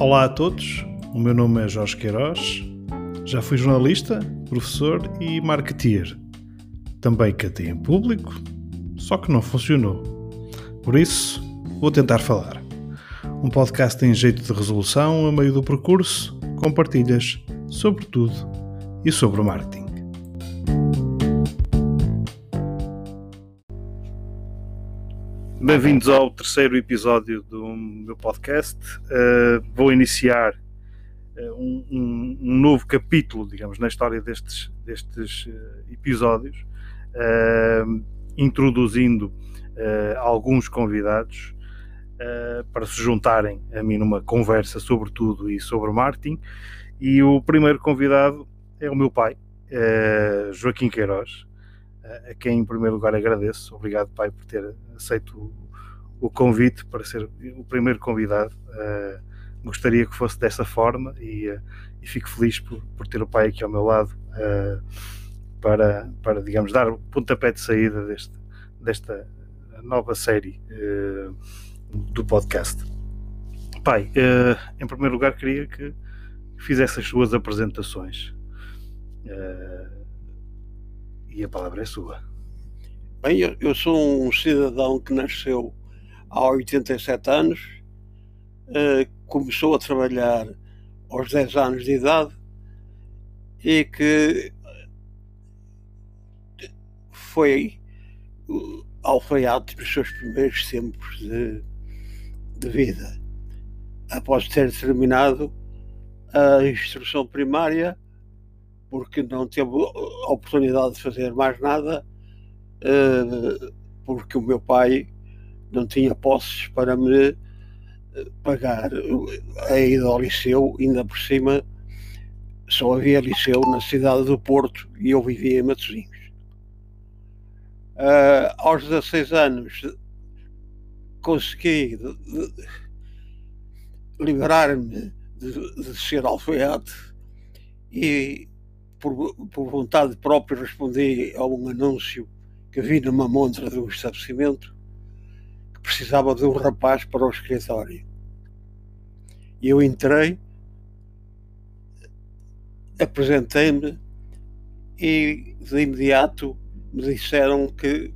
Olá a todos, o meu nome é Jorge Queiroz, já fui jornalista, professor e marketeer. Também cantei em público, só que não funcionou. Por isso, vou tentar falar. Um podcast em jeito de resolução a meio do percurso, com partilhas sobre tudo e sobre o marketing. Bem-vindos ao terceiro episódio do meu podcast. Uh, vou iniciar uh, um, um, novo capítulo, digamos, na história destes, destes uh, episódios, introduzindo alguns convidados para se juntarem a mim numa conversa sobre tudo e sobre marketing. E o primeiro convidado é o meu pai, Joaquim Queiroz a quem em primeiro lugar agradeço. Obrigado, pai, por ter aceito o, o convite para ser o primeiro convidado. Uh, gostaria que fosse dessa forma e, uh, e, fico feliz por, por ter o pai aqui ao meu lado uh, para, para, digamos, dar o pontapé de saída deste, desta nova série do podcast. Pai, em primeiro lugar, queria que fizesse as suas apresentações. E a palavra é sua. Bem, eu, eu, sou um cidadão que nasceu há 87 anos, uh, começou a trabalhar aos 10 anos de idade e que foi alfaiate nos seus primeiros tempos de, de vida. Após ter terminado a instrução primária, porque não teve a oportunidade de fazer mais nada, uh, porque o meu pai não tinha posses para me eh, pagar a ida ao liceu, ainda por cima só havia liceu na cidade do Porto e eu vivia em Matosinhos. Uh, aos 16 anos consegui liberar-me de, de, ser alfaiate e por, por vontade própria respondi a um anúncio que vi numa montra de um estabelecimento precisava de um rapaz para o escritório. E eu entrei, apresentei-me e de imediato me disseram que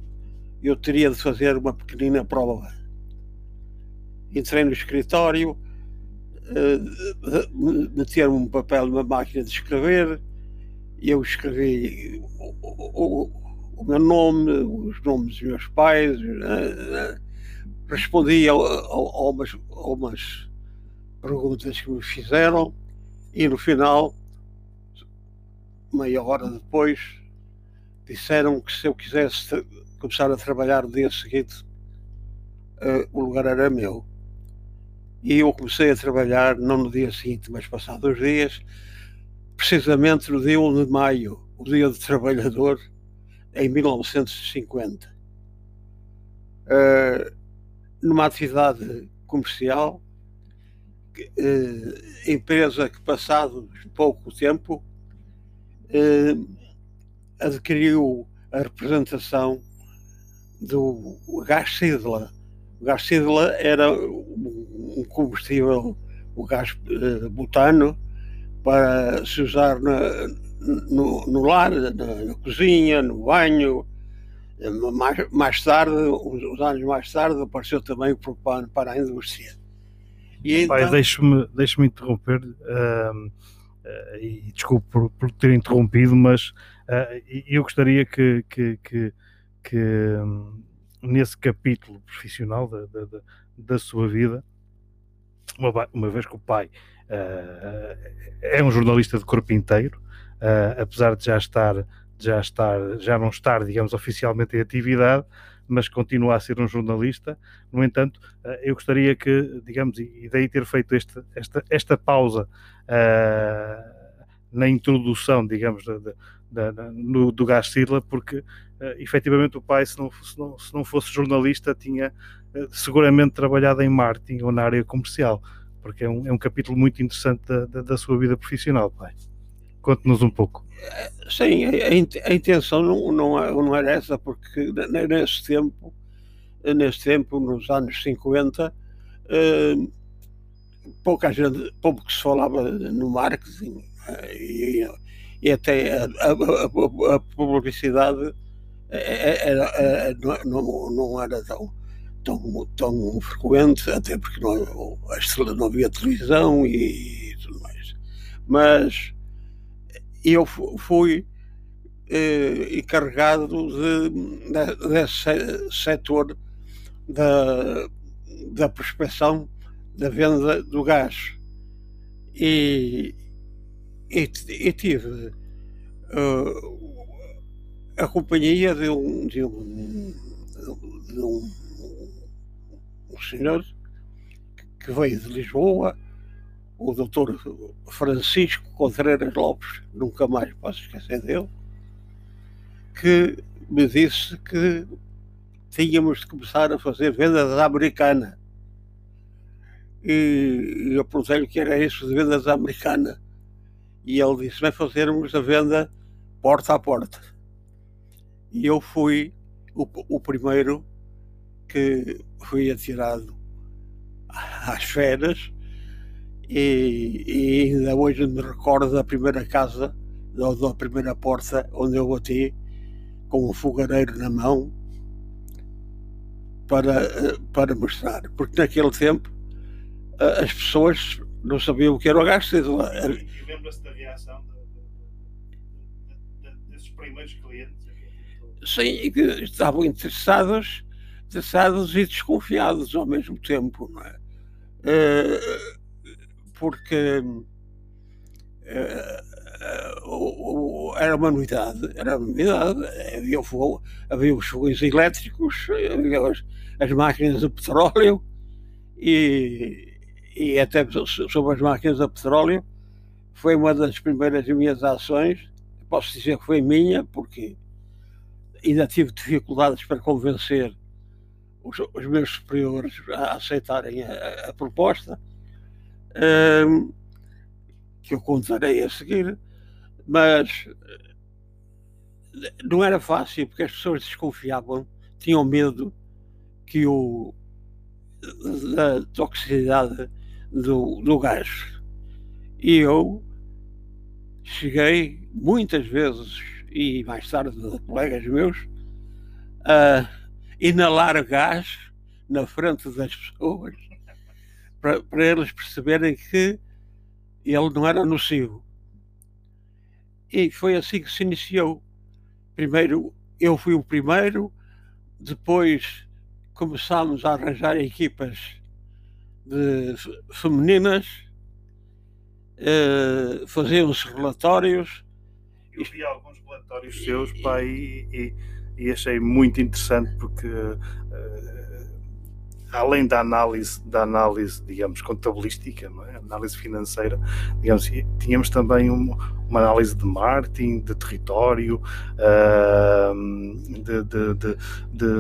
eu teria de fazer uma pequenina prova. Entrei no escritório, uh, meteram um papel numa máquina de escrever, eu escrevi o, o, o, meu nome, os nomes dos meus pais, uh, respondi a, a, a, umas, a umas perguntas que me fizeram e no final, meia hora depois, disseram que se eu quisesse começar a trabalhar no dia seguinte, uh, o lugar era meu. E eu comecei a trabalhar, não no dia seguinte, mas passados dois dias, precisamente no dia 1 de maio, o Dia do Trabalhador, em 1950. Uh, numa atividade comercial, eh, empresa que passado pouco tempo eh, adquiriu a representação do gás Sidla. O gás Sidla era um combustível, o gás eh, butano, para se usar na, no, no lar, na, na cozinha, no banho, mais, mais tarde, uns, uns, anos mais tarde, apareceu também o propano para a indústria. E Pai, então... deixe-me deixe interromper uh, uh, e desculpe por, por, ter interrompido, mas uh, eu gostaria que, que, que, que um, nesse capítulo profissional da, da, da sua vida, uma, uma, vez que o pai é um jornalista de corpo inteiro, apesar de já estar já estar, já não estar, digamos, oficialmente em atividade, mas continua a ser um jornalista. No entanto, eh, eu gostaria que, digamos, e daí ter feito este, esta, esta pausa uh, na introdução, digamos, no, do Gás Sirla, porque uh, efetivamente o pai, se não, se não, se não fosse jornalista, tinha uh, seguramente trabalhado em marketing ou na área comercial, porque é um, é um capítulo muito interessante da, da, da sua vida profissional, pai. Conte-nos um pouco. Sim, a, a intenção não, não, não, era essa, porque nesse tempo, nesse tempo, nos anos 50, eh, pouca gente, pouco que se falava no marketing eh, e, e até a, a, a publicidade era, era, não, não era tão, tão, tão frequente, até porque não, não havia televisão e, e tudo mais. Mas eu fui eh, encarregado de, de, desse setor da, da prospecção da venda do gás. E, e, e tive uh, a companhia de um, de um, de um, um senhor que veio de Lisboa, o doutor Francisco Contreiras Lopes, nunca mais posso esquecer dele, que me disse que tínhamos de começar a fazer vendas à americana. E, eu perguntei-lhe que era isso de vendas à americana. E ele disse: vai fazermos a venda porta a porta. E eu fui o, o primeiro que fui atirado às férias e, e, ainda hoje me recordo da primeira casa, da, da primeira porta onde eu bati com um fogareiro na mão para, para mostrar, porque naquele tempo as pessoas não sabiam o que era o gás cedo. E lembra-se da reação desses primeiros clientes? Sim, que estavam interessados, interessados e desconfiados ao mesmo tempo, não é? Eh, porque eh, era uma novidade, era uma novidade. Havia, fogo, havia os fogões elétricos, havia as, as máquinas de petróleo e, e até sobre as máquinas de petróleo foi uma das primeiras minhas ações. Posso dizer que foi minha, porque ainda tive dificuldades para convencer os, os meus superiores a aceitarem a, a proposta, um, que eu contarei a seguir mas não era fácil porque as pessoas desconfiavam, tinham medo que o da toxicidade do, do gás. E eu cheguei muitas vezes, e mais tarde colegas meus, a inalar gás na frente das pessoas para, para eles perceberem que ele não era nocivo. E foi assim que se iniciou. Primeiro, eu fui o primeiro, depois começámos a arranjar equipas de femininas, uh, faziam-se relatórios. Eu vi alguns relatórios seus, pai, e, e, e achei muito interessante porque uh, além da análise, da análise, digamos, contabilística, é? análise financeira, digamos, tínhamos também uma, uma análise de marketing, de território, uh, de, de, de,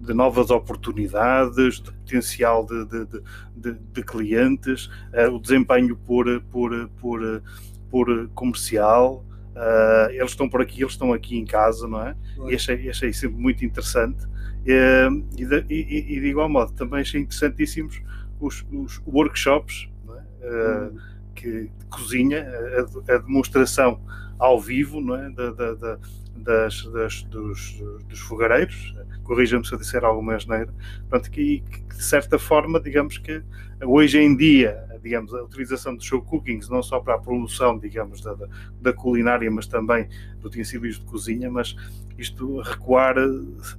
de, novas oportunidades, de potencial de, de clientes, uh, o desempenho por, por, por, por comercial. Uh, eles estão por aqui, eles estão aqui em casa, não é? E achei, achei sempre muito interessante. Uh, e, de, e, e, de igual modo, também achei interessantíssimos os, os workshops é? uh, que, de cozinha, a, a, demonstração ao vivo não é? da, da, da das, das, dos, dos fogareiros, corrija-me se eu disser alguma asneira, pronto, que, que, de certa forma, digamos que hoje em dia, digamos, a utilização de show cookings, não só para a promoção, digamos, da, da culinária, mas também de utensílios de cozinha, mas isto recuar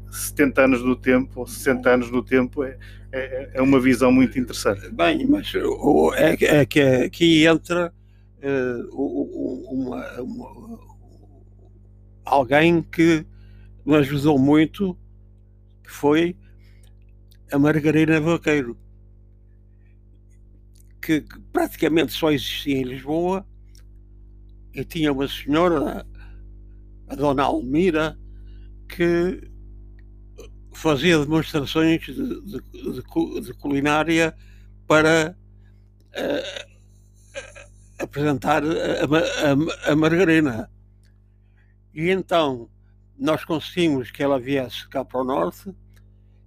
70 anos do tempo, ou 60 anos do tempo, é, é, é uma visão muito interessante. Bem, mas é, é que aqui entra uh, uma, uma alguém que me ajudou muito, que foi a Margarina Vaqueiro, que, praticamente só existia em Lisboa, e tinha uma senhora, a Dona Almira, que fazia demonstrações de, de, de, de culinária para uh, apresentar a, a, a Margarina. E então nós conseguimos que ela viesse cá para o norte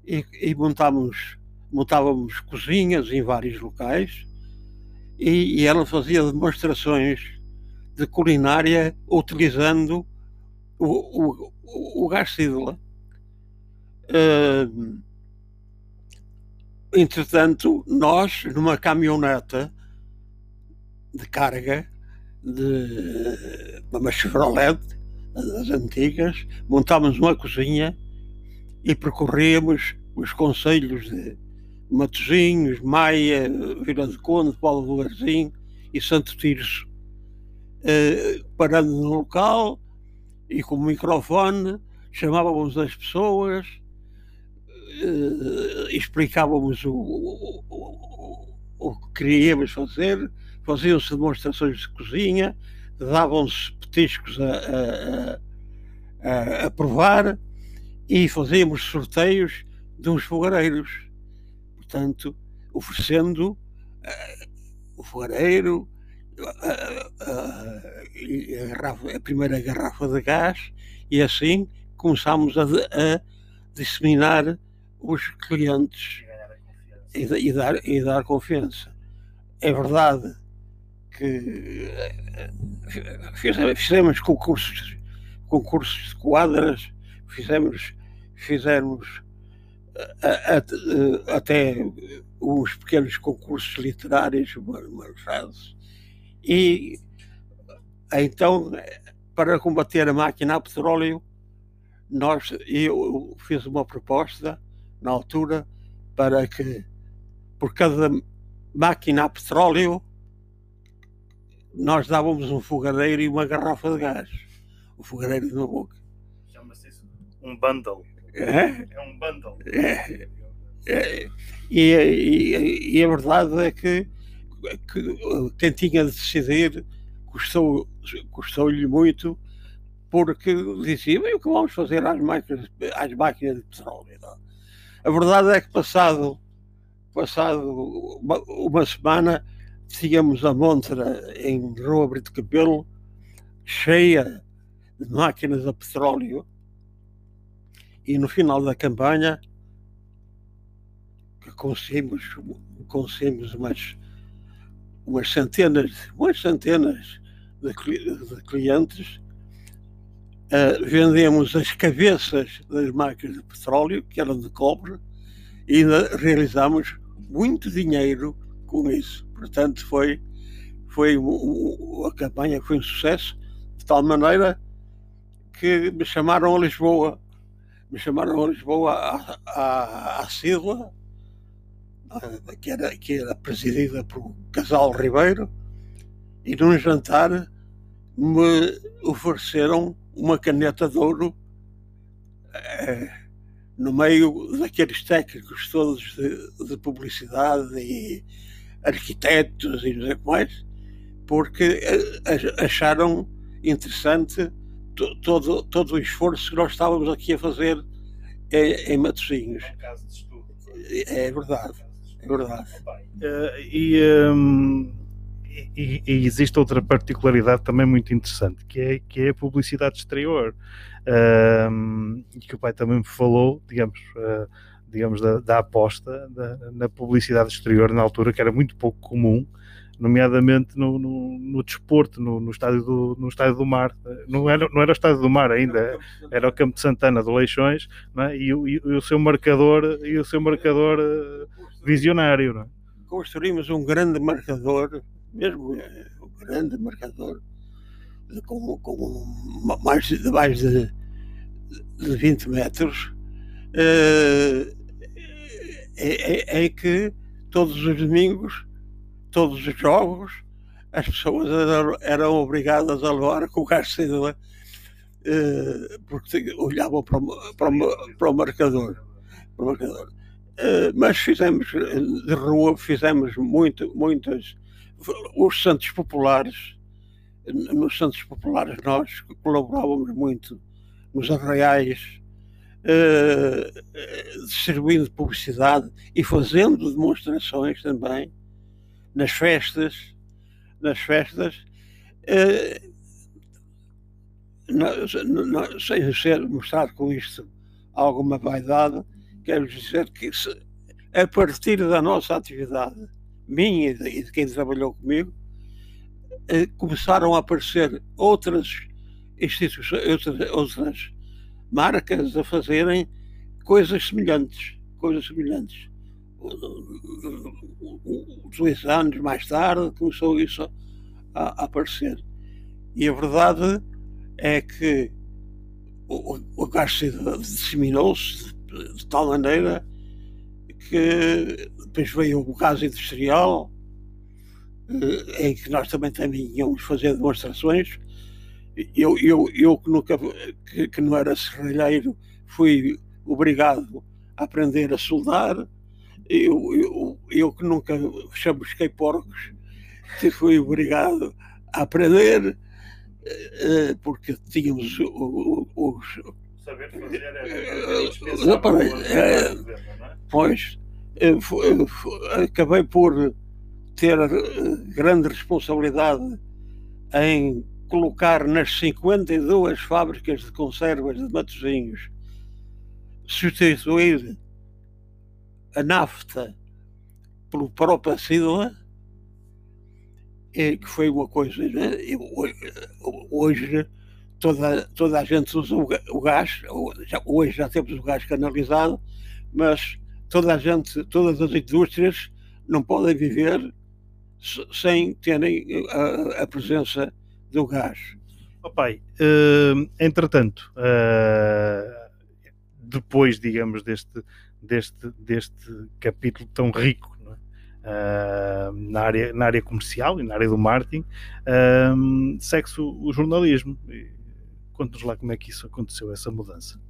e, e montávamos cozinhas em vários locais e, e ela fazia demonstrações de culinária utilizando o, o, o, gás sídula. Uh, entretanto, nós, numa caminhoneta de carga, de uma Chevrolet, das antigas, montámos uma cozinha e percorríamos os conselhos de Matosinhos, Maia, Vila de Conde, Paulo do Garzim e Santo Tirso. Uh, parando no local e com o microfone chamávamos as pessoas, uh, explicávamos o, o, o, o, que queríamos fazer, faziam-se demonstrações de cozinha, davam-se petiscos a, a, a, a provar e fazíamos sorteios de uns fogareiros. Portanto, oferecendo uh, o fogareiro, uh, uh, a, garrafa, a, primeira garrafa de gás, e assim começámos a, a disseminar os clientes e, e, dar, e dar confiança. É verdade que fizemos, fizemos concursos, concursos de quadras, fizemos, fizemos a, a, até uns pequenos concursos literários marcados. E então, para combater a máquina a petróleo, nós, eu fiz uma proposta na altura para que por cada máquina a petróleo nós dávamos um fogareiro e uma garrafa de gás. O fogareiro de boca. Chama-se isso um bundle. É, é um bundle. É, é, e, e, e, a verdade é que, que quem tinha de decidir custou, custou-lhe muito porque dizia, o que vamos fazer às máquinas, às máquinas de petróleo? A verdade é que passado, passado uma, uma semana tínhamos a montra em Rua Brito Cabelo cheia de máquinas a petróleo e no final da campanha conseguimos, conseguimos umas, umas centenas, umas centenas de, de clientes, uh, vendemos as cabeças das máquinas de petróleo, que eram de cobre, e ainda realizamos muito dinheiro com isso. Portanto, foi, foi a campanha foi um sucesso, de tal maneira que me chamaram a Lisboa. Me chamaram a Lisboa à, à, à sigla, que era, que era presidida por Casal Ribeiro, e num jantar me ofereceram uma caneta de ouro eh, no meio daqueles técnicos todos de, de, publicidade e arquitetos e não sei mais, porque eh, acharam interessante todo, todo o esforço que nós estávamos aqui a fazer em, em Matosinhos. É, é verdade, é verdade. Uh, e, um, e, e, existe outra particularidade também muito interessante, que é, que é a publicidade exterior, uh, que o pai também me falou, digamos, uh, digamos da, da aposta da, na publicidade exterior na altura, que era muito pouco comum, nomeadamente no, no, no desporto, no, no, estádio do, no Estádio do Mar. Não era, não era o Estádio do Mar ainda, era o Campo de Santana do Leixões é? e, e, e, o seu marcador, e o seu marcador eh, visionário. É? Construímos um grande marcador, mesmo eh, um grande marcador, com, com mais, de, mais de, de 20 metros, é, é, é que todos os domingos todos os jogos, as pessoas eram, obrigadas a levar com o cacete eh, porque olhavam para o, para o, para o marcador. Para o marcador. Uh, mas fizemos de rua, fizemos muito, muitas. Os Santos Populares, nos Santos Populares, nós colaborávamos muito nos arraiais, uh, distribuindo publicidade e fazendo demonstrações também nas festas, nas festas, eh, não, sem ser mostrar com isto alguma vaidade, quero dizer que se, a partir da nossa atividade, minha e de, quem trabalhou comigo, eh, começaram a aparecer outras instituições, outras, outras marcas a fazerem coisas semelhantes, coisas semelhantes. Dois anos mais tarde começou isso a, aparecer. E a verdade é que o, o disseminou-se de, tal maneira que depois veio o gás industrial, eh, em que nós também íamos fazer demonstrações. Eu, eu, eu que, nunca, que, que não era serralheiro, fui obrigado a aprender a soldar. Eu, eu, eu que nunca chamusquei porcos, fui obrigado a aprender eh, porque tínhamos os. Saber fazer era Pois, eh, eh, acabei por ter grande responsabilidade em colocar nas 52 fábricas de conservas de Matosinhos substituir a nafta pelo propacila que foi uma coisa. Né? Hoje toda, toda a gente usa o gás, hoje já temos o gás canalizado, mas toda a gente, todas as indústrias não podem viver sem terem a, a presença do gás. Oh, pai, uh, entretanto, uh, depois, digamos, deste, deste, deste capítulo tão rico uh, na, área, na área comercial e na área do marketing, uh, segue-se o, o, jornalismo. Conta-nos lá como é que isso aconteceu, essa mudança.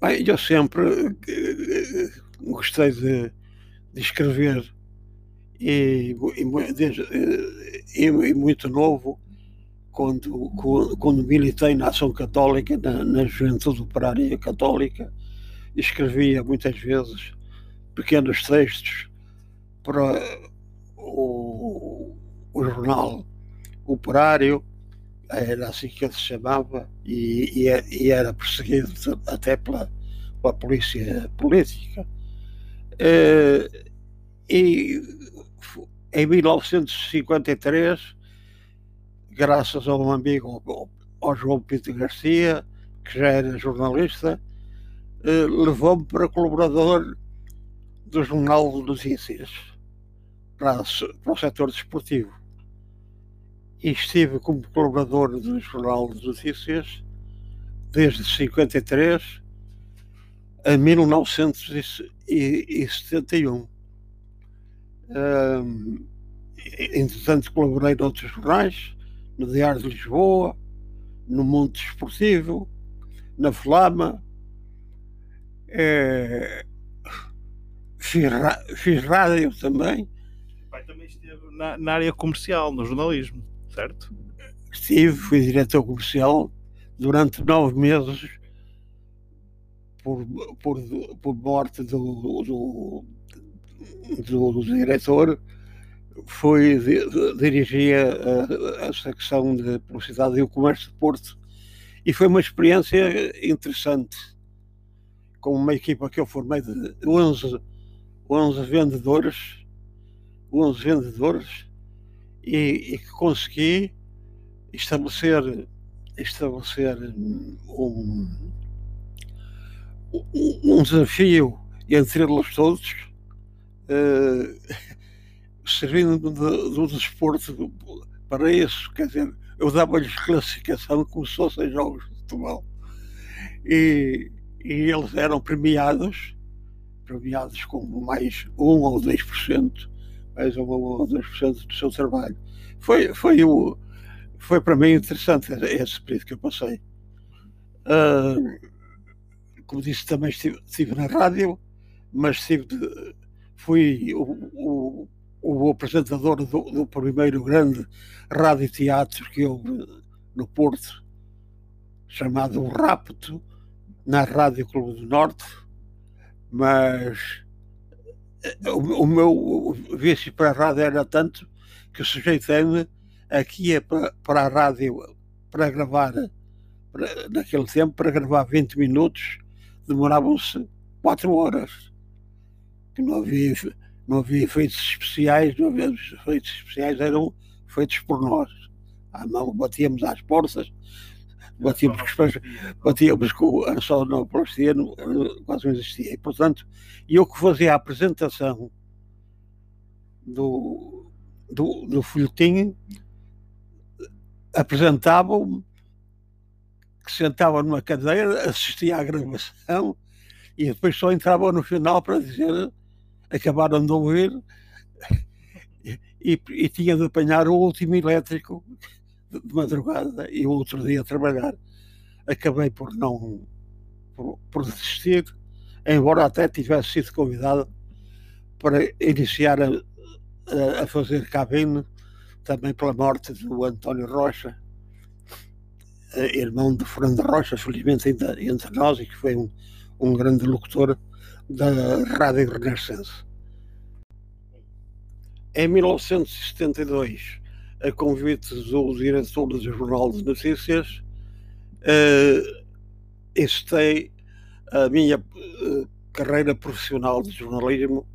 Bem, eu sempre gostei de, de escrever e, e, desde, e, e, muito novo, quando, quando militei na Ação Católica, na, na Juventude Operária Católica, escrevia muitas vezes pequenos textos para o, o jornal operário, era assim que ele se chamava, e, e, e era perseguido até pela, pela polícia política. Uh, e em 1953, graças a um amigo, ao, João Pinto Garcia, que já era jornalista, uh, levou-me para colaborador do Jornal de Notícias para, para o setor desportivo. E estive como colaborador do Jornal de Notícias desde 53 a 1971. Um, entretanto, colaborei noutros jornais, no Diário de Lisboa, no Mundo Desportivo, na Flama. É, fiz, fiz rádio também pai também esteve na, na, área comercial, no jornalismo, certo? Estive, fui diretor comercial durante nove meses por, por, por morte do, do, do, do diretor. Fui, dirigia a, a secção de publicidade e o comércio de Porto. E foi uma experiência interessante com uma equipa que eu formei de 11, 11 vendedores 11 vendedores e, e que consegui estabelecer, estabelecer um, um desafio entre eles todos, uh, servindo do, desporto para isso. Quer dizer, eu dava-lhes classificação como se fossem jogos de futebol. E, e eles eram premiados, premiados com mais 1 ou 2% mais uma ou 2% do seu trabalho. Foi, foi, o, foi para mim interessante esse período que eu passei. Uh, como disse, também estive, estive, na rádio, mas estive, fui o, o apresentador do, do, primeiro grande rádio-teatro que houve no Porto, chamado Rapto, na Rádio Clube do Norte, mas o, o meu vício para a rádio era tanto que sujeitei-me aqui é para, para a rádio para gravar para, naquele tempo para gravar 20 minutos demoravam-se 4 horas que não havia, não havia efeitos especiais, não havia efeitos especiais, eram feitos por nós. À mão, batíamos às portas, batíamos, batíamos com a sonoplastia, quase não existia. E, portanto, eu que fazia a apresentação do, do, do folhetim, apresentavam-me, que sentava numa cadeira, assistia à gravação e depois só entrava no final para dizer acabaram de ouvir e, e, tinha de apanhar o último elétrico de madrugada e o outro dia trabalhar. Acabei por não por, por desistir, embora até tivesse sido convidado para iniciar a, a, a fazer cabine também pela morte do António Rocha, eh, irmão de Fernando Rocha, felizmente ainda entre nós, e que foi um, um grande locutor da Rádio Renascença. Em 1972, a convite do diretor do Jornal de Notícias, uh, estei a minha uh, carreira profissional de jornalismo,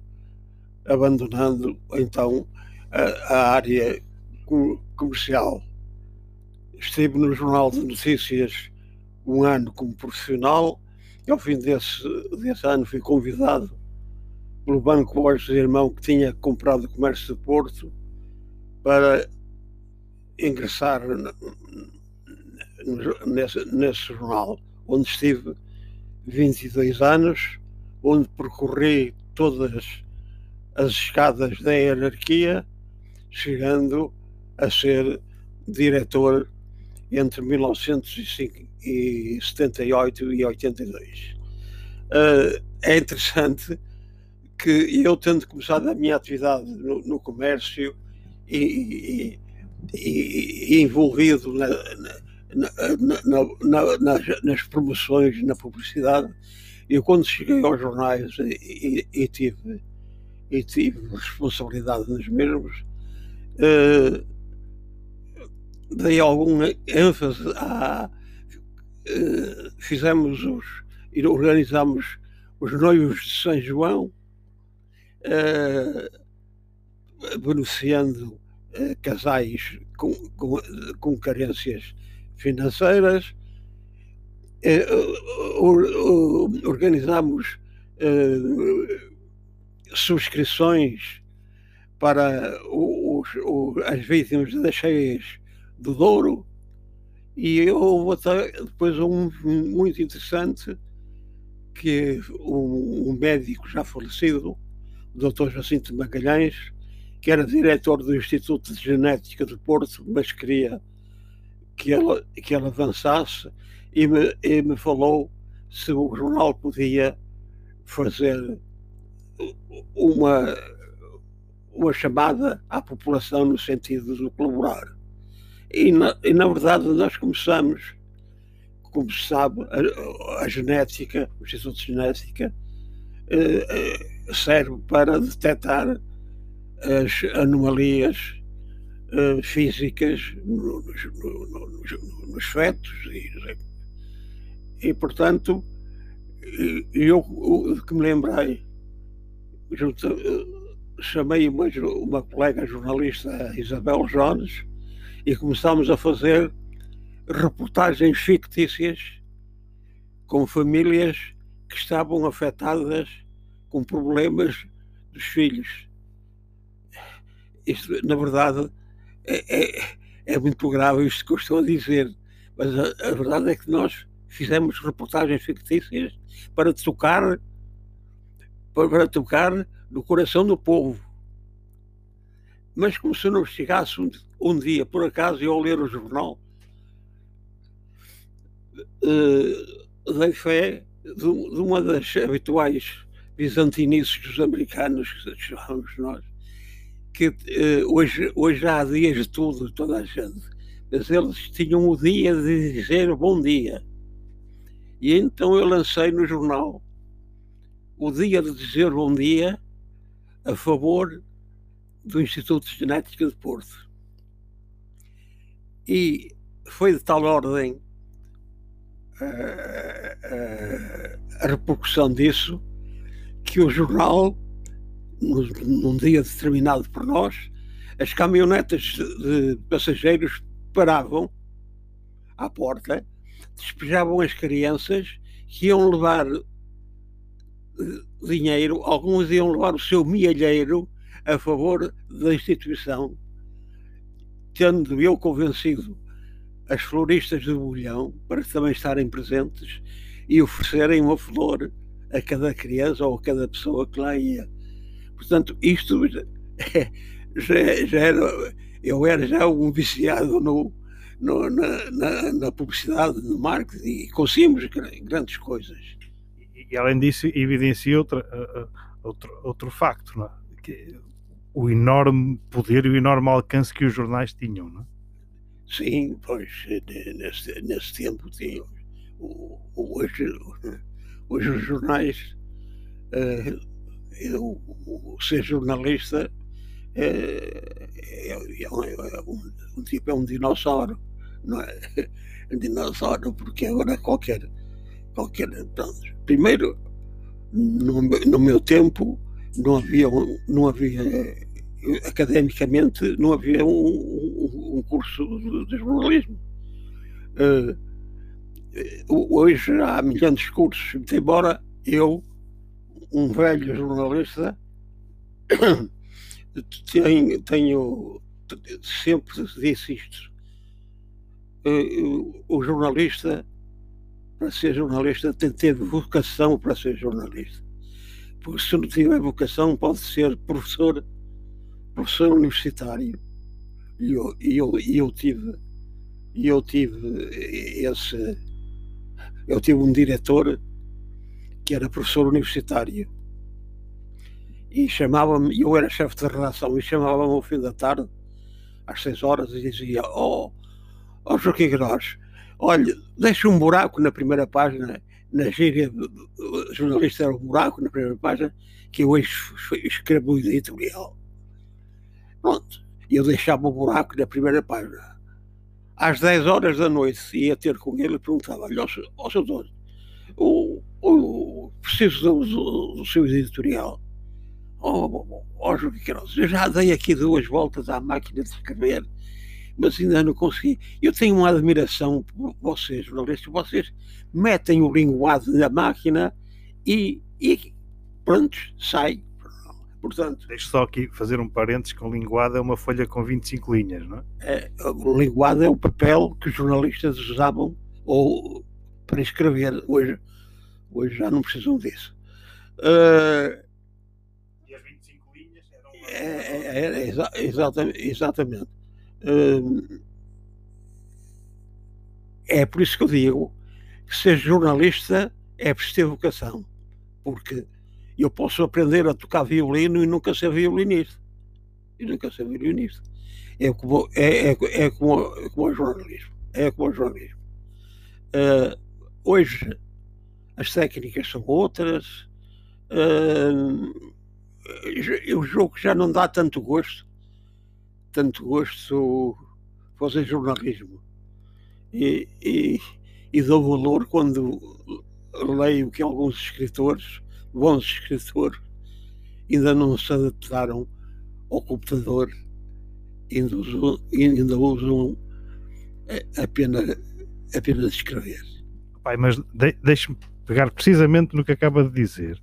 abandonando então a, a área comercial. Estive no Jornal de Notícias um ano como profissional e ao fim desse, desse ano fui convidado pelo Banco Borges Irmão que tinha comprado o comércio de Porto para ingressar nesse, nesse jornal, onde estive 22 anos, onde percorri todas as escadas da hierarquia, chegando a ser diretor entre 1978 e 82. Uh, ah, é interessante que eu, tendo começado a minha atividade no, no comércio e, e, e, e envolvido na, na, na, nas, nas, promoções, na publicidade, eu quando cheguei aos jornais e, tive, e tive responsabilidade nos mesmos, uh, dei alguma ênfase a. Uh, fizemos os. organizamos os noivos de São João, uh, beneficiando uh, casais com, com, com, carências financeiras. Organizamos subscrições para os, os, as vítimas das cheias do Douro, e houve até depois um muito interessante que um, um médico já falecido, o Dr. Jacinto Magalhães, que era diretor do Instituto de Genética de Porto, mas queria que ela, que ela avançasse e me, e me falou se o jornal podia fazer uma, uma chamada à população no sentido de colaborar. E na, e na verdade nós começamos, como se sabe, a, a genética, o Instituto de Genética, eh, eh, serve para detectar as anomalias eh, físicas nos, nos, nos fetos e, e portanto eu que me lembrei junto, chamei uma, uma colega jornalista Isabel Jones e começámos a fazer reportagens fictícias com famílias que estavam afetadas com problemas dos filhos. Isto, na verdade, é, é, é muito grave isto que eu estou a dizer, mas a, a verdade é que nós fizemos reportagens fictícias para tocar para tocar no coração do povo mas como se não chegasse um, dia, por acaso, eu ao ler o jornal, uh, dei fé de, de, uma das habituais bizantinices dos americanos, que chamamos nós, que uh, hoje, hoje há dias de tudo, toda a gente, mas eles tinham o dia de dizer bom dia. E então eu lancei no jornal o dia de dizer bom dia a favor do Instituto de Genética de Porto. E foi de tal ordem uh, uh, a repercussão disso que o jornal num dia determinado por nós, as caminhonetas de passageiros paravam à porta, despejavam as crianças que iam levar eh, dinheiro, alguns iam levar o seu mielheiro a favor da instituição, tendo eu convencido as floristas do Bolhão para também estarem presentes e oferecerem uma flor a cada criança ou a cada pessoa que lá ia. Portanto, isto já, já era, eu era já um viciado no, no na, na, na, publicidade, no marketing e conseguimos grandes coisas. E, e além disso, evidencia outra, outro, outro facto, não é? que o enorme poder e o enorme alcance que os jornais tinham, não é? Sim, pois nesse, nesse tempo tinham. Hoje, hoje os jornais, uh, eu, ser jornalista é, é, é, um, é um, um, tipo, é um dinossauro, não é? Um dinossauro, porque agora qualquer. qualquer. Primeiro, no, no meu tempo, não havia, não havia academicamente não havia um, um, um curso de jornalismo. Uh, hoje há milhões de cursos, embora eu, um velho jornalista, tenho, tenho sempre disse isto. Uh, o jornalista, para ser jornalista, tem que ter vocação para ser jornalista. Se não tiver vocação, pode ser professor professor universitário. E eu, eu, eu tive eu tive esse eu tive um diretor que era professor universitário. E chamava-me, eu era chefe de redação e chamava-me ao fim da tarde às seis horas e dizia oh, oh Joaquim Gross olha, deixa um buraco na primeira página na gíria jornalista era um buraco na primeira página que eu escrevo o editorial Pronto. Eu deixava o buraco na primeira página. Às 10 horas da noite ia ter com ele e perguntava: Olha, ó seu dono, o, o, preciso do, do, do seu editorial. Ó, oh, oh, João eu já dei aqui duas voltas à máquina de escrever, mas ainda não consegui. Eu tenho uma admiração por vocês, jornalistas. Vocês metem o linguado na máquina e, e pronto, sai. Portanto, Deixo só aqui fazer um parênteses com linguada é uma folha com 25 linhas, não é? é o linguado é o papel que os jornalistas usavam ou para escrever. Hoje, hoje já não precisam disso. Uh, e as 25 linhas eram. É, é, é, exa exatamente. exatamente. É por isso que eu digo que ser jornalista é preciso ter vocação. Porque eu posso aprender a tocar violino e nunca ser violinista. E nunca ser violinista. É como, é, é, é como, é como o jornalismo. É como o jornalismo. Uh, hoje as técnicas são outras. Uh, o jogo já não dá tanto gosto. Tanto gosto fazer jornalismo. E, e, e dou valor quando leio que alguns escritores bons escritores ainda não se adaptaram ao computador, ainda usam, ainda usam apenas, apenas escrever. Pai, mas de, deixe-me pegar precisamente no que acaba de dizer,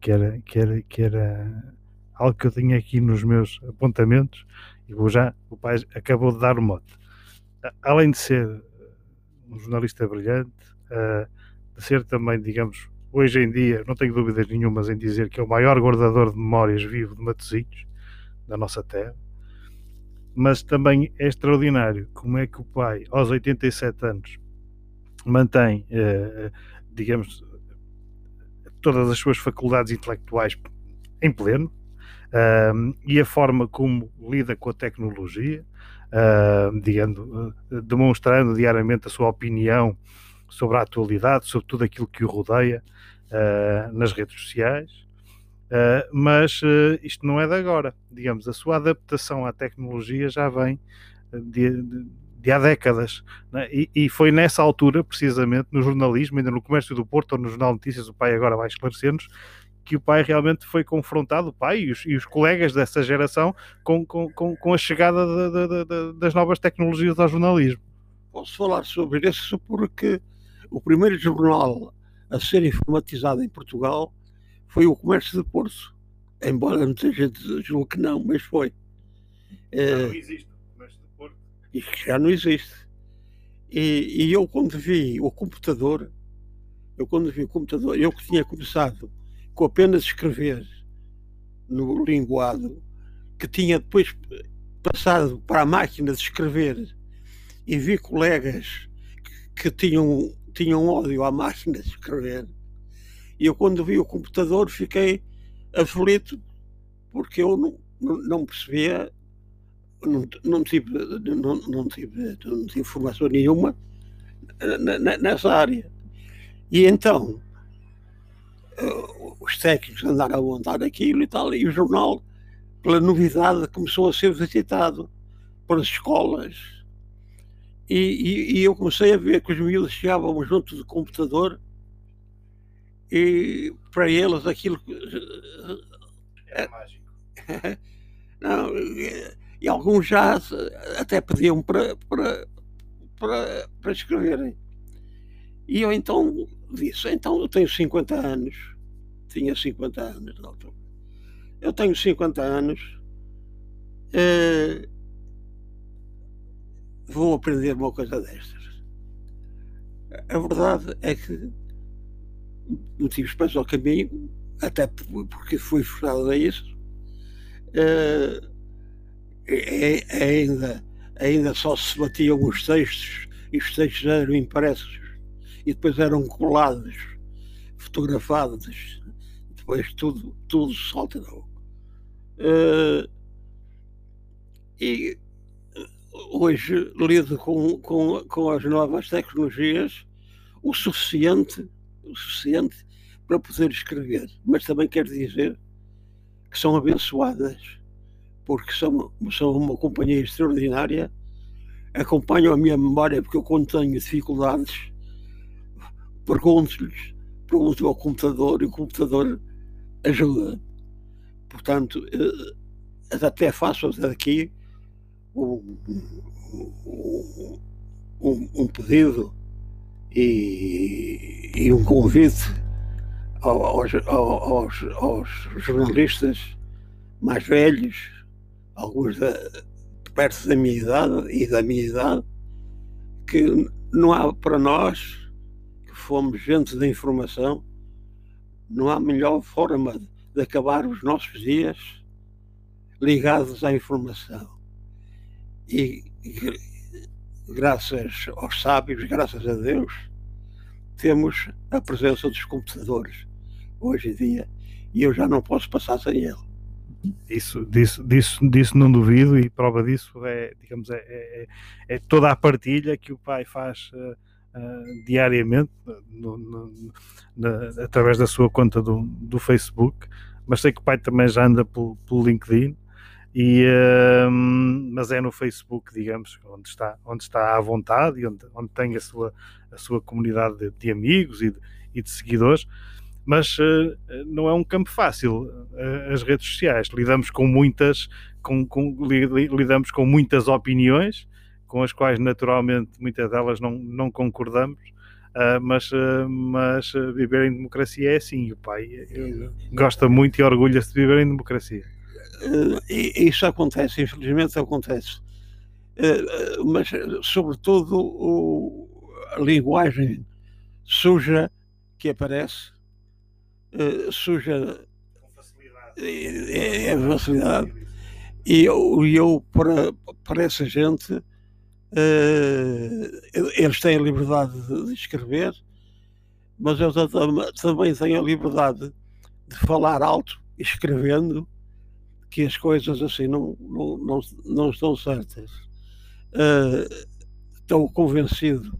que era, que era, que era algo que eu tinha aqui nos meus apontamentos, e vou já, o pai acabou de dar o mote. Além de ser um jornalista brilhante, de ser também, digamos, hoje em dia, não tenho dúvidas nenhumas em dizer que é o maior guardador de memórias vivo de Matosinhos, da nossa terra, mas também é extraordinário como é que o pai, aos 87 anos, mantém, eh, digamos, todas as suas faculdades intelectuais em pleno eh, e a forma como lida com a tecnologia, eh, digamos, demonstrando diariamente a sua opinião sobre a atualidade, sobre tudo aquilo que o rodeia uh, nas redes sociais. Uh, mas uh, isto não é de agora, digamos, a sua adaptação à tecnologia já vem de, de, de há décadas. Né? E, e, foi nessa altura, precisamente, no jornalismo, ainda no Comércio do Porto ou no Jornal Notícias, o pai agora vai esclarecer-nos, que o pai realmente foi confrontado, o pai e os, e os colegas dessa geração, com, com, com, com a chegada de, de, de, das novas tecnologias ao jornalismo. Posso falar sobre isso porque o primeiro jornal a ser informatizado em Portugal foi o Comércio de Porto. Embora muita gente julgue que não, mas foi. Já não existe o Comércio de Porto. E que já não existe. E, e eu quando vi o computador, eu quando vi o computador, eu que tinha começado com apenas escrever no linguado, que tinha depois passado para a máquina de escrever e vi colegas que, que tinham, tinham ódio à máquina de escrever, e eu quando vi o computador fiquei aflito porque eu não, não, percebia, não, não, tive, não, não, tive, não tive nenhuma nessa área. E então os técnicos andaram a montar aquilo e tal, e o jornal, pela novidade, começou a ser visitado pelas escolas. E, e, e eu comecei a ver que os miúdos chegavam junto do computador e para eles aquilo. É mágico. Não, e, e, alguns já até pediam para, para, para, para escreverem. E eu então disse: então eu tenho 50 anos, tinha 50 anos na altura. Eu tenho 50 anos, eh, vou aprender uma coisa destas. A verdade é que meti os pés ao caminho, até porque fui forçado a isso. Eh, é, ainda, ainda só se batiam os textos e os textos eram impressos e depois eram colados, fotografados, depois tudo, tudo se alterou. Uh, e hoje lido com, com, com as novas tecnologias o suficiente, o suficiente para poder escrever, mas também quer dizer que são abençoadas, porque são, são uma companhia extraordinária, acompanham a minha memória, porque eu quando dificuldades pergunto-lhes, pergunto ao computador e o computador ajuda. Portanto, eh, até faço daqui um, um, um pedido e, e, um convite aos, aos, aos, jornalistas mais velhos, alguns da, perto da minha idade e da minha idade, que não há para nós fomos gente da informação, não há melhor forma de acabar os nossos dias ligados à informação. E graças aos sábios, graças a Deus, temos a presença dos computadores hoje em dia e eu já não posso passar sem ele. Isso, disso, disso, disso não duvido e prova disso é, digamos, é, é, é toda a partilha que o pai faz uh, uh, diariamente no, no, na, através da sua conta do, do Facebook, mas sei que o pai também já anda pelo, pelo LinkedIn. E, uh, mas é no Facebook, digamos, onde está, onde está à vontade e onde, onde tem a sua, a sua comunidade de, de amigos e de, e de seguidores mas uh, não é um campo fácil uh, as redes sociais lidamos com muitas com, com, lidamos com muitas opiniões com as quais naturalmente muitas delas não, não concordamos, uh, mas, uh, mas viver em democracia é assim. O pai gosta muito e orgulha-se de viver em democracia. Uh, isso acontece, infelizmente acontece. mas, sobretudo, o, a linguagem suja que aparece, suja com facilidade. É, é facilidade. E eu, eu para, para essa gente, eles têm a liberdade de escrever, mas eu também tenho a liberdade de falar alto, escrevendo, que as coisas assim não, não, não, não estão certas. Uh, estou convencido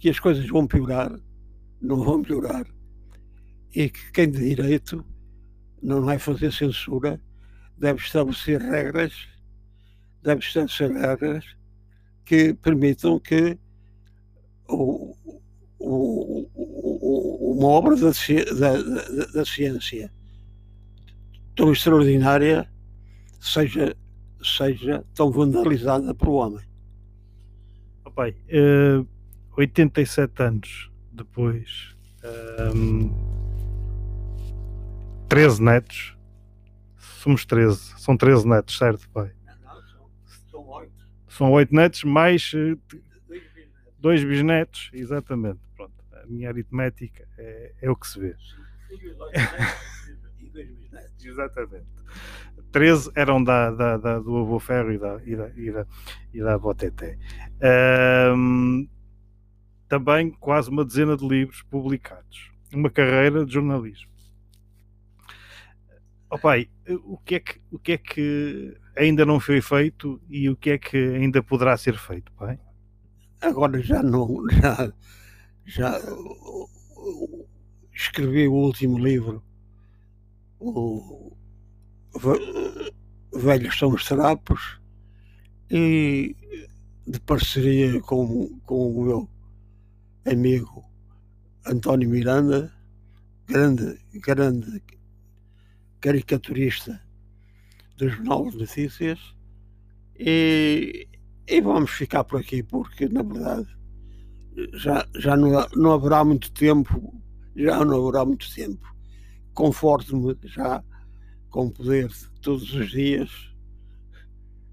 que as coisas vão piorar, não vão piorar, e que quem de direito não vai fazer censura, deve estabelecer regras, deve estabelecer regras que permitam que o, o, o, uma obra da, da, da, da ciência tão extraordinária seja, seja tão vandalizada pelo homem. Oh, pai, uh, 87 anos depois, um, ehm, 13 netos, somos 13, são 13 netos, certo, pai? São 8. São 8 netos, mais uh, dois bisnetos, exatamente. Pronto, a minha aritmética é, é o que se vê. Exatamente. 13 eram da, da, da, do avô Ferro e da, e da, e da, e da avó Teté. Um, também quase uma dezena de livros publicados. Uma carreira de jornalismo. Oh pai, o que, é que, o que é que ainda não foi feito e o que é que ainda poderá ser feito, pai? Agora já não, já, já escrevi o último livro, o Velhos são os Trapos, e de parceria com, com o meu amigo António Miranda, grande, grande caricaturista do Jornal de Notícias, e, e vamos ficar por aqui, porque na verdade já, já não, não haverá muito tempo, já não haverá muito tempo. Conforto-me já com poder todos os dias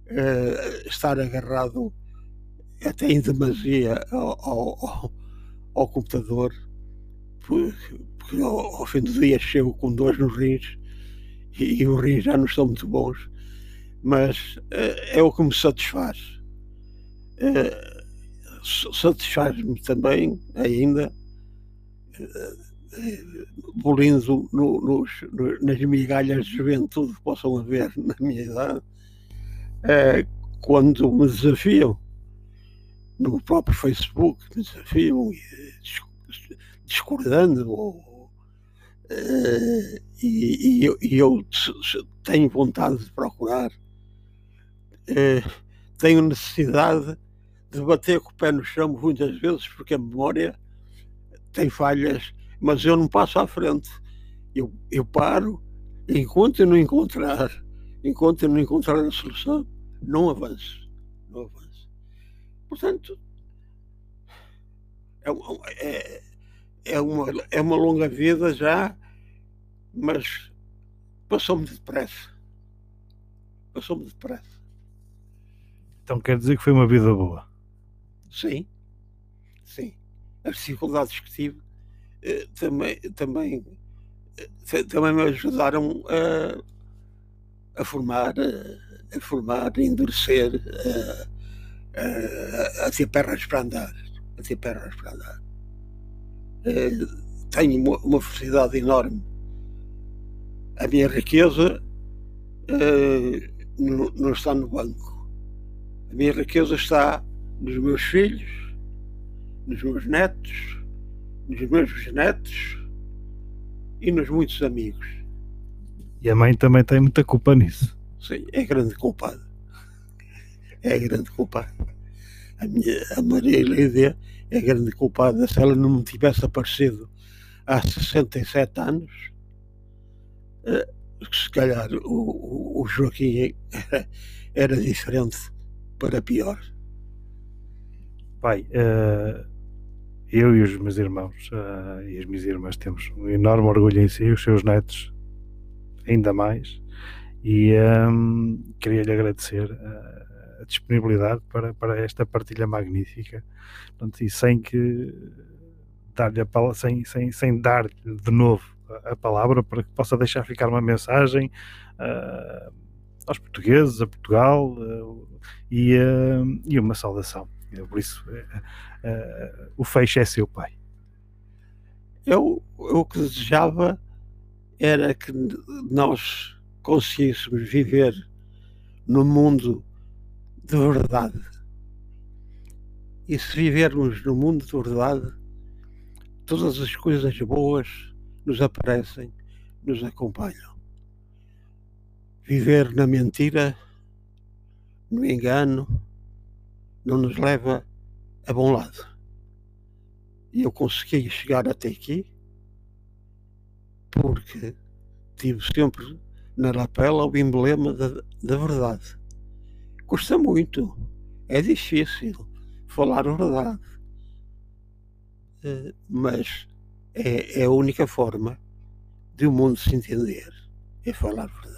uh, estar agarrado até em demasia ao, ao, ao computador, porque, porque ao, ao, fim do dia chego com dores nos rins e, os rins já não estão muito bons, mas uh, é o que me satisfaz. Uh, satisfaz-me também ainda uh, bolindo no, nas migalhas de juventude que possam haver na minha idade, quando me desafiam no próprio Facebook, me desafiam discordando ou, e, e, e eu tenho vontade de procurar tenho necessidade de bater com o pé no chão muitas vezes, porque a memória tem falhas, mas eu não passo à frente. Eu, eu paro, enquanto eu não encontrar, enquanto eu não encontrar a solução, não avanço. Não avanço. Portanto, é, é, é, uma, é uma longa vida já, mas passou-me depressa. Passou-me depressa. Então quer dizer que foi uma vida boa? Sim, sim. As dificuldades que tive eh, também, também, eh, também me ajudaram a, a formar, a, a formar, a endurecer, a, a, a ter pernas para andar. A ter pernas para andar. Eh, tenho uma, uma felicidade enorme. A minha riqueza não, não está no banco a minha riqueza está nos meus filhos, nos meus netos, nos meus bisnetos e nos muitos amigos. E a mãe também tem muita culpa nisso. Sim, é grande culpada. É grande culpada. A, minha, a Maria Lídia é grande culpada. Se ela não me tivesse aparecido há 67 anos, eh, se calhar o, o Joaquim era, era diferente para pior. Pai, uh, eu e os meus irmãos uh, e as minhas irmãs temos um enorme orgulho em si, os seus netos ainda mais, e um, ehm, queria-lhe agradecer a disponibilidade para, para esta partilha magnífica, Portanto, e sem que dar-lhe sem, sem, sem dar de novo a, palavra para que possa deixar ficar uma mensagem uh, aos portugueses, a Portugal uh, e, uh, e uma saudação. Por isso, uh, o fecho é seu, pai. Eu, eu o que desejava era que nós conseguíssemos viver no mundo de verdade. E se vivermos no mundo de verdade, todas as coisas boas nos aparecem, nos acompanham. Viver na mentira, no engano, não nos leva a bom lado. E eu consegui chegar até aqui porque tive sempre na lapela o emblema da, da verdade. Custa muito, é difícil falar a verdade, uh, mas é, é, a única forma de o mundo se entender, é falar verdade.